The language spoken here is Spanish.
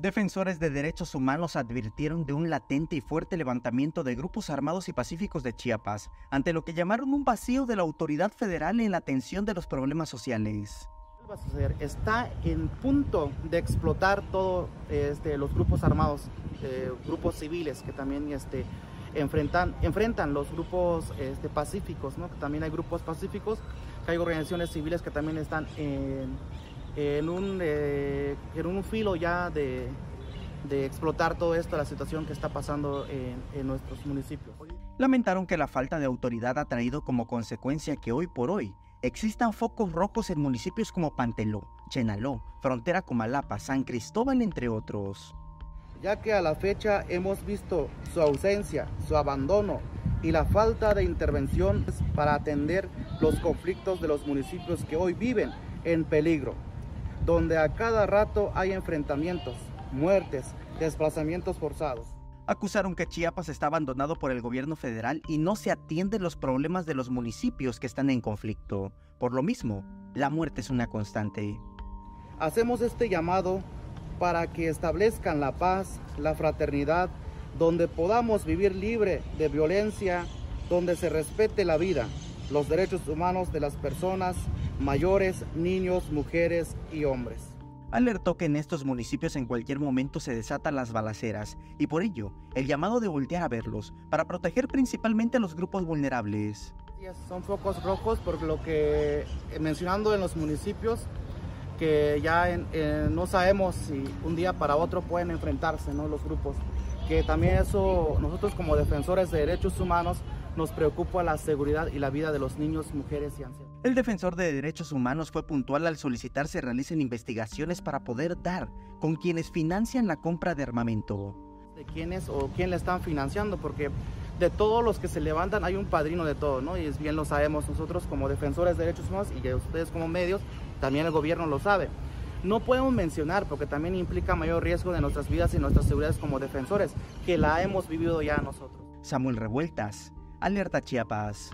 Defensores de derechos humanos advirtieron de un latente y fuerte levantamiento de grupos armados y pacíficos de Chiapas, ante lo que llamaron un vacío de la autoridad federal en la atención de los problemas sociales. Está en punto de explotar todos este, los grupos armados, eh, grupos civiles que también este, enfrentan, enfrentan los grupos este, pacíficos, ¿no? también hay grupos pacíficos, que hay organizaciones civiles que también están en en un, eh, en un filo ya de, de, explotar todo esto, la situación que está pasando en, en nuestros municipios. Lamentaron que la falta de autoridad ha traído como consecuencia que hoy por hoy existan focos rojos en municipios como Panteló, Chenaló, Frontera Comalapa, San Cristóbal, entre otros. Ya que a la fecha hemos visto su ausencia, su abandono y la falta de intervención para atender los conflictos de los municipios que hoy viven en peligro donde a cada rato hay enfrentamientos, muertes, desplazamientos forzados. Acusaron que Chiapas está abandonado por el gobierno federal y no se atienden los problemas de los municipios que están en conflicto. Por lo mismo, la muerte es una constante. Hacemos este llamado para que establezcan la paz, la fraternidad, donde podamos vivir libre de violencia, donde se respete la vida, los derechos humanos de las personas mayores, niños, mujeres y hombres. Alertó que en estos municipios en cualquier momento se desatan las balaceras y por ello el llamado de voltear a verlos para proteger principalmente a los grupos vulnerables. Son focos rojos por lo que eh, mencionando en los municipios que ya no sabemos si un día para otro pueden enfrentarse ¿no? los grupos, que también eso nosotros como defensores de derechos humanos nos preocupa la seguridad y la vida de los niños, mujeres y ancianos. El defensor de derechos humanos fue puntual al solicitar se realicen investigaciones para poder dar con quienes financian la compra de armamento. De quiénes o quién le están financiando, porque de todos los que se levantan hay un padrino de todo, ¿no? Y es bien lo sabemos nosotros como defensores de derechos humanos y ustedes como medios, también el gobierno lo sabe. No podemos mencionar, porque también implica mayor riesgo de nuestras vidas y nuestras seguridades como defensores, que la hemos vivido ya nosotros. Samuel Revueltas, Alerta Chiapas.